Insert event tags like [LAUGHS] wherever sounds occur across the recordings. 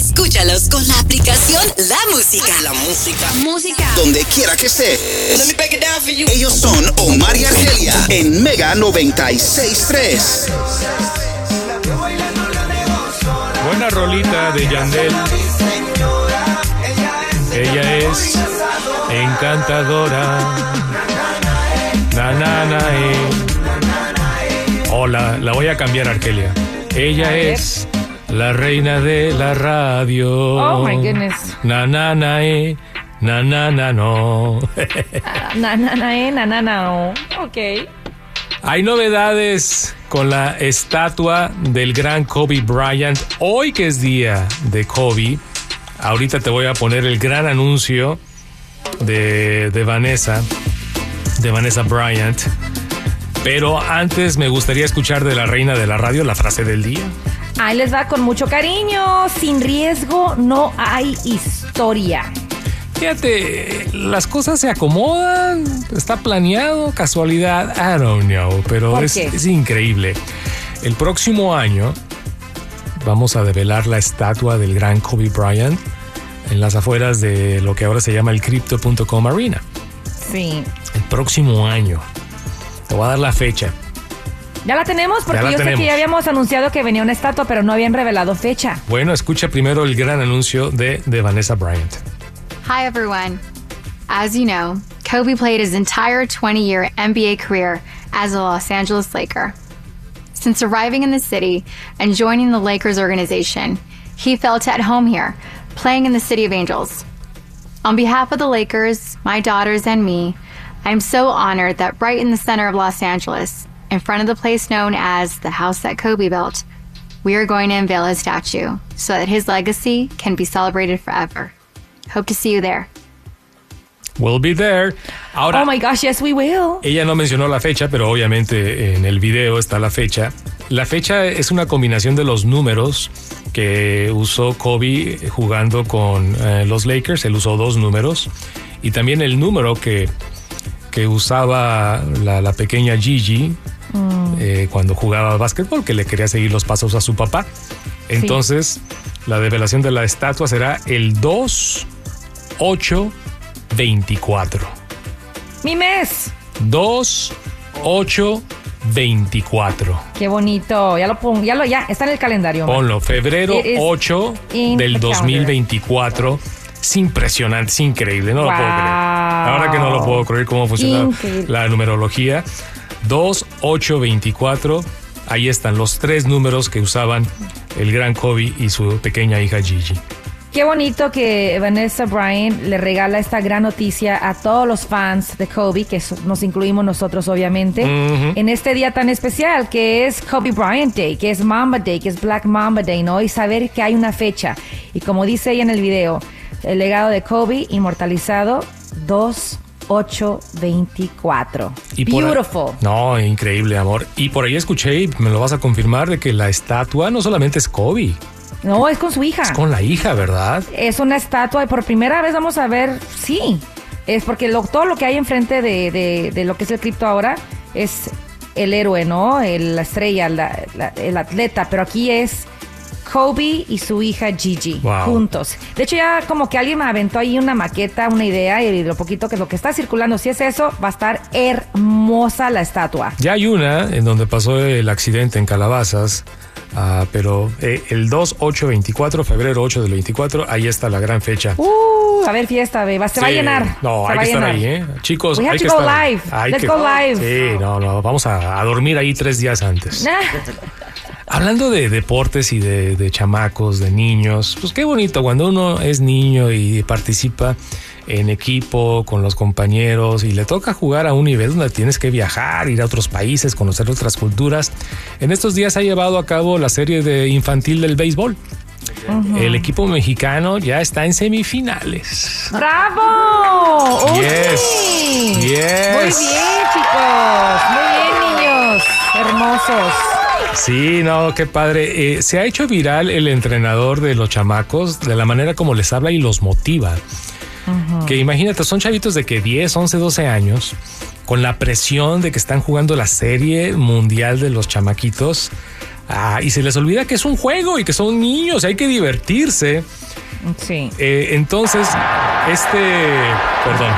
Escúchalos con la aplicación La Música. La música. Música. Donde quiera que estés. Let me break it down for you. Ellos son Omar y Argelia en Mega 96.3. Buena rolita de Yandel. Ella es encantadora. Na, na, na, eh. Hola, la voy a cambiar, Argelia. Ella es la reina de la radio. Oh, my goodness. Na, na, na, eh. Na, na, na, no. [LAUGHS] Na, na, na, eh, na, na, na, oh. Ok. Hay novedades con la estatua del gran Kobe Bryant. Hoy que es día de Kobe, ahorita te voy a poner el gran anuncio de, de Vanessa, de Vanessa Bryant. Pero antes me gustaría escuchar de la reina de la radio la frase del día. Ahí les va con mucho cariño. Sin riesgo no hay historia. Fíjate, las cosas se acomodan, está planeado, casualidad, I don't know, pero ¿Por es, es increíble. El próximo año vamos a develar la estatua del gran Kobe Bryant en las afueras de lo que ahora se llama el Crypto.com Arena. Sí. El próximo año. Te voy a dar la fecha. Ya la tenemos porque Ya la yo sé tenemos. que ya habíamos anunciado que venía una estatua, pero no habían revelado fecha. Bueno, escucha primero el gran anuncio de, de Vanessa Bryant. Hi, everyone. As you know, Kobe played his entire 20 year NBA career as a Los Angeles Laker. Since arriving in the city and joining the Lakers organization, he felt at home here, playing in the City of Angels. On behalf of the Lakers, my daughters, and me, I'm so honored that right in the center of Los Angeles, in front of the place known as the house that Kobe built, we are going to unveil his statue so that his legacy can be celebrated forever. Hope to see you there. We'll be there. Ahora, Oh my gosh, yes, we will. Ella no mencionó la fecha, pero obviamente en el video está la fecha. La fecha es una combinación de los números que usó Kobe jugando con eh, los Lakers. Él usó dos números. Y también el número que, que usaba la, la pequeña Gigi eh, cuando jugaba básquetbol, que le quería seguir los pasos a su papá. Entonces, la develación de la estatua será el 2, 8, 24. Mi mes. 2, 8, 24. Qué bonito. Ya lo pongo, ya lo, ya está en el calendario. Ponlo, febrero It is 8 in del the calendar. 2024. Es impresionante, es increíble, no lo puedo creer. Verdad que no lo puedo creer cómo funciona Increíble. la numerología. 2, 8, 24. Ahí están los tres números que usaban el gran Kobe y su pequeña hija Gigi. Qué bonito que Vanessa Bryant le regala esta gran noticia a todos los fans de Kobe, que nos incluimos nosotros obviamente, en este día tan especial que es Kobe Bryant Day, que es Mamba Day, que es Black Mamba Day, ¿no? Y saber que hay una fecha. Y como dice ella en el video, el legado de Kobe inmortalizado 2 8 24. Y por ahí- Beautiful. no, increíble, amor. Y por ahí escuché, y me lo vas a confirmar, de que la estatua no solamente es Kobe, No, es con su hija. es con la hija, ¿verdad? es una estatua y por primera vez vamos a ver, sí, es porque lo- todo lo que hay enfrente de, de- de lo que es el cripto ahora es el héroe, ¿no? El- la estrella, la- la- el atleta, pero aquí es Kobe y su hija Gigi Wow. juntos. De hecho ya como que alguien me aventó ahí una maqueta, una idea y lo poquito que lo que está circulando, si es eso, va a estar hermosa la estatua. Ya hay una en donde pasó el accidente en Calabazas, ah, pero eh, el 2, 8, 24, febrero 8 del 24, ahí está la gran fecha. Uh, Uh, a ver, fiesta, ve, va- se va a llenar. No, se hay va que estar ahí, ¿eh? Chicos, We hay que go estar live. hay Let's que- go live. Sí, no, no, vamos a, a dormir ahí tres días antes. Nah. Hablando de deportes y de, de chamacos, de niños, pues qué bonito cuando uno es niño y participa en equipo con los compañeros y le toca jugar a un nivel donde tienes que viajar, ir a otros países, conocer otras culturas. En estos días ha llevado a cabo la serie de infantil del béisbol. El equipo mexicano ya está en semifinales. ¡Bravo! Yes. Yes. Muy bien, chicos. Muy bien, niños. Hermosos. Sí, no, qué padre. Eh, se ha hecho viral el entrenador de los chamacos de la manera como les habla y los motiva. Que imagínate, son chavitos de que 10, 11, 12 años, con la presión de que están jugando la serie mundial de los chamaquitos. Ah, y se les olvida que es un juego y que son niños, hay que divertirse. Sí. Eh, entonces, este, perdón,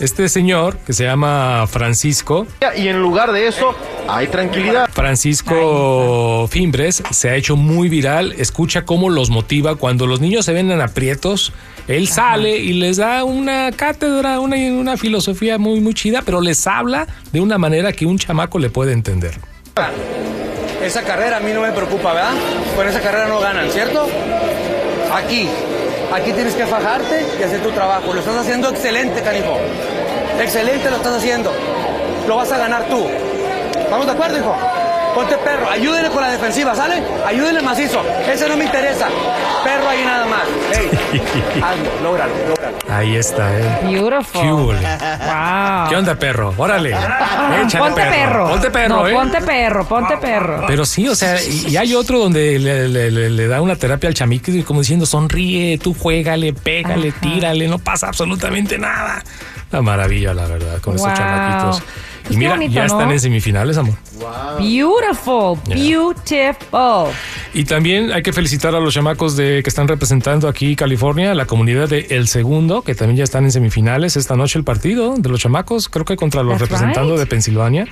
este señor que se llama Francisco, Y en lugar de eso, hay tranquilidad. Francisco Fimbres se ha hecho muy viral. Escucha cómo los motiva cuando los niños se ven en aprietos. Él sale y les da una cátedra, una, una filosofía muy, muy chida, pero les habla de una manera que un chamaco le puede entender. Esa carrera a mí no me preocupa, ¿verdad? Con esa carrera no ganan, ¿cierto? Aquí, aquí tienes que fajarte y hacer tu trabajo. Lo estás haciendo excelente, canijo. Excelente lo estás haciendo. Lo vas a ganar tú. ¿Estamos de acuerdo, hijo? Ponte perro, ayúdenle con la defensiva, ¿sale? Ayúdenle macizo. Ese no me interesa. Perro ahí nada más. Ey, [LAUGHS] hazlo, lógralo, lógralo. Ahí está, ¿eh? Beautiful. ¿Qué? Wow. ¿Qué onda, perro? Órale. Échale, ponte perro. Ponte perro, No, ¿eh? ponte perro, ponte perro. Pero sí, o sea, y y hay otro donde le, le- le- le da una terapia al chamico y como diciendo, sonríe, tú juégale, pégale, tírale, no pasa absolutamente nada. Una maravilla, la verdad, con Wow. estos chamaquitos. Pues y mira, bonito, ya ¿no? están en semifinales, amor. Beautiful. Yeah. Beautiful. Y también hay que felicitar a los chamacos de que están representando aquí California, la comunidad de El Segundo, que también ya están en semifinales. Esta noche el partido de los chamacos, creo que contra los That's representando right. de Pensilvania.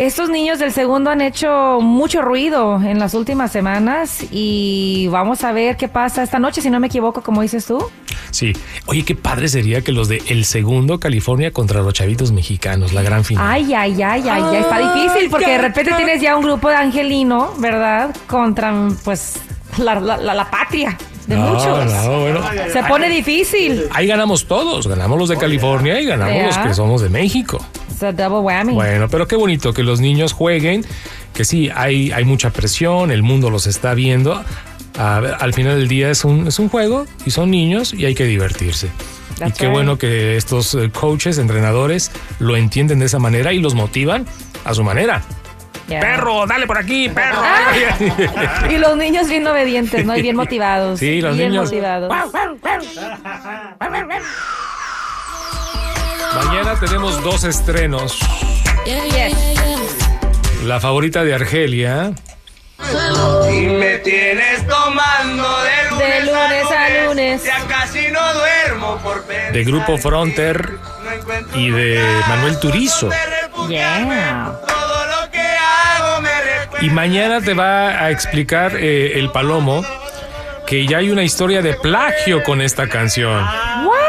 Estos niños del segundo han hecho mucho ruido en las últimas semanas y vamos a ver qué pasa esta noche, si no me equivoco, como dices tú. Sí. Oye, qué padre sería que los de El Segundo, California, contra los chavitos mexicanos, la gran final. Ay, ay, ay, ay, ya está difícil porque de repente tienes ya un grupo de angelino, ¿verdad? Contra, pues, la, la- la- la patria de No, muchos. no, bueno. Se pone difícil. Ahí ganamos todos, ganamos los de California y ganamos los que somos de México. It's a double whammy. Bueno, pero qué bonito que los niños jueguen, que sí, hay, hay mucha presión, el mundo los está viendo. A ver, al final del día es un, es un juego y son niños y hay que divertirse. y qué right. bueno que estos eh, coaches, entrenadores, lo entienden de esa manera y los motivan a su manera. Yeah. Perro, dale por aquí, perro. [LAUGHS] Y los niños bien obedientes, ¿no? Y bien motivados. Sí, los bien niños. motivados. Mañana tenemos dos estrenos. La favorita de Argelia. Y me tienes tomando de lunes, De lunes a lunes. Ya casi no duermo por pensar de Grupo Fronter y de Manuel Turizo. Yeah. todo lo que hago me recuerda. Y mañana te va a explicar eh, el Palomo que ya hay una historia de plagio con esta canción. What?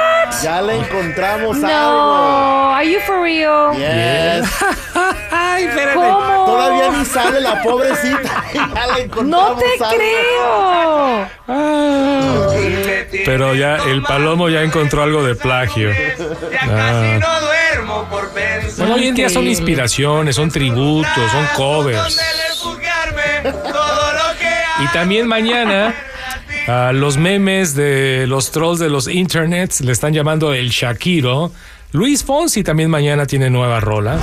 Ya le encontramos algo. No, are you for real? Yes. [LAUGHS] Ay, espérame. ¿Cómo? Todavía ni sale la pobrecita. Ya le encontramos No te algo. creo. Pero ya el Palomo ya encontró algo de plagio. Ya Ah. casi no duermo por pensar Bueno, hoy en día son inspiraciones, son tributos, son covers. Y también mañana a los memes de los trolls de los internets le están llamando el Shakiro. Luis Fonsi también mañana tiene nueva rola.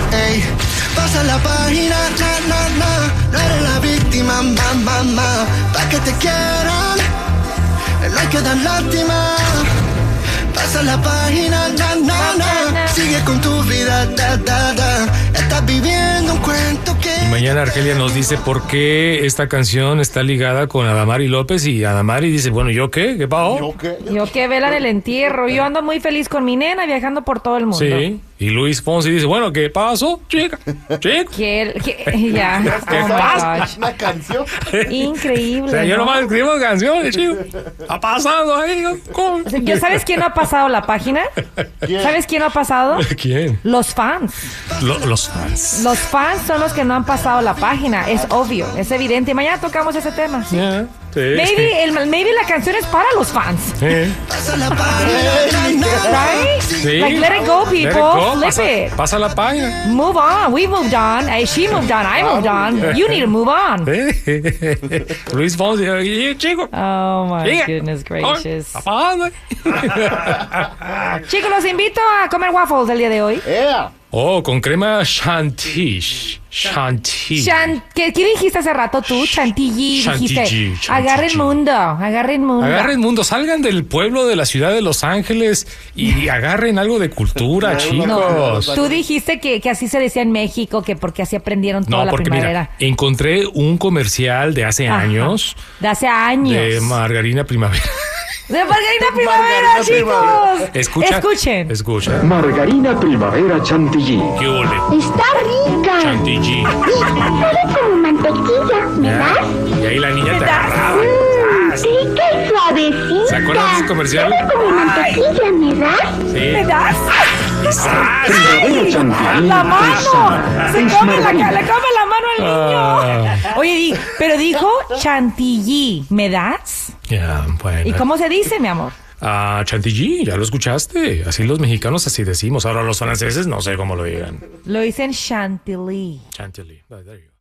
Sigue con tu vida, da, da, da. Estás viviendo un cuento que. Y mañana Argelia nos dice por qué esta canción está ligada con Adamari López y Adamari dice, bueno, ¿yo qué? ¿Qué pasó? ¿Yo qué? Yo que vela del entierro. Yo ando muy feliz con mi nena viajando por todo el mundo. Sí. Y Luis Fonsi dice, bueno, ¿qué pasó, chica? Chica. Que, que- [LAUGHS] ya. [LAUGHS] ¿Qué Oh pasa? Una canción. Increíble. O sea, yo ¿no? nomás escribo canciones, chico. [LAUGHS] Está pasando ahí. ¿cómo? O sea, ¿ya ¿Sabes quién no ha pasado la página? ¿Sabes quién no ha pasado? [LAUGHS] ¿Quién? Los fans. Lo- los fans. Los fans son los que no han pasado la página. Es obvio, es evidente. Mañana tocamos ese tema. Ya, sí. Maybe, el, maybe la canción es para los fans. Sí. Right? Sí. Like, let it go, Let it people. go. Flip Pasa, it. pasa la página. Move on. We moved on. Eh, She moved on. I moved on. You need to move on. [LAUGHS] Luis Fonsi, y, chico. Oh my goodness gracious. [LAUGHS] Chicos, los invito a comer waffles el día de hoy. Oh, con crema chantilly. Chantilly. Chan- ¿qué, qué dijiste hace rato tú? Chantilly. Chantilly, Dijiste. chantilly. Agarren mundo. Agarren mundo. Agarren mundo, salgan del pueblo de la ciudad de Los Ángeles y [LAUGHS] agarren algo de cultura, No, chicos. tú dijiste que, que así se decía en México, que porque así aprendieron toda No, la porque primavera. mira, encontré un comercial de hace Ajá. años De hace años. de Margarina Primavera. De Margarita Primavera, Margarina chicos. Escucha. Escuchen. Escucha. Margarina Primavera Chantilly. ¿Qué ole? Está rica. Chantilly. Sabe como mantequilla, ¿me Ya. das? Y ahí la niña te agarraba. Mm, rica y suavecita. ¿Se acuerdan de ese comercial? Sabe como mantequilla, ¿me das? Sí. ¿Me das? Primavera Chantilly. La mano. Se come la, Margarina. le come la mano al niño. Ah. Oye, di- pero dijo chantilly. ¿Me das? Ya, bueno. ¿Y cómo se dice, mi amor? Ah, chantilly, ya lo escuchaste. Así los mexicanos así decimos. Ahora los franceses no sé cómo lo digan. Lo dicen chantilly. Chantilly. Ah, there you go.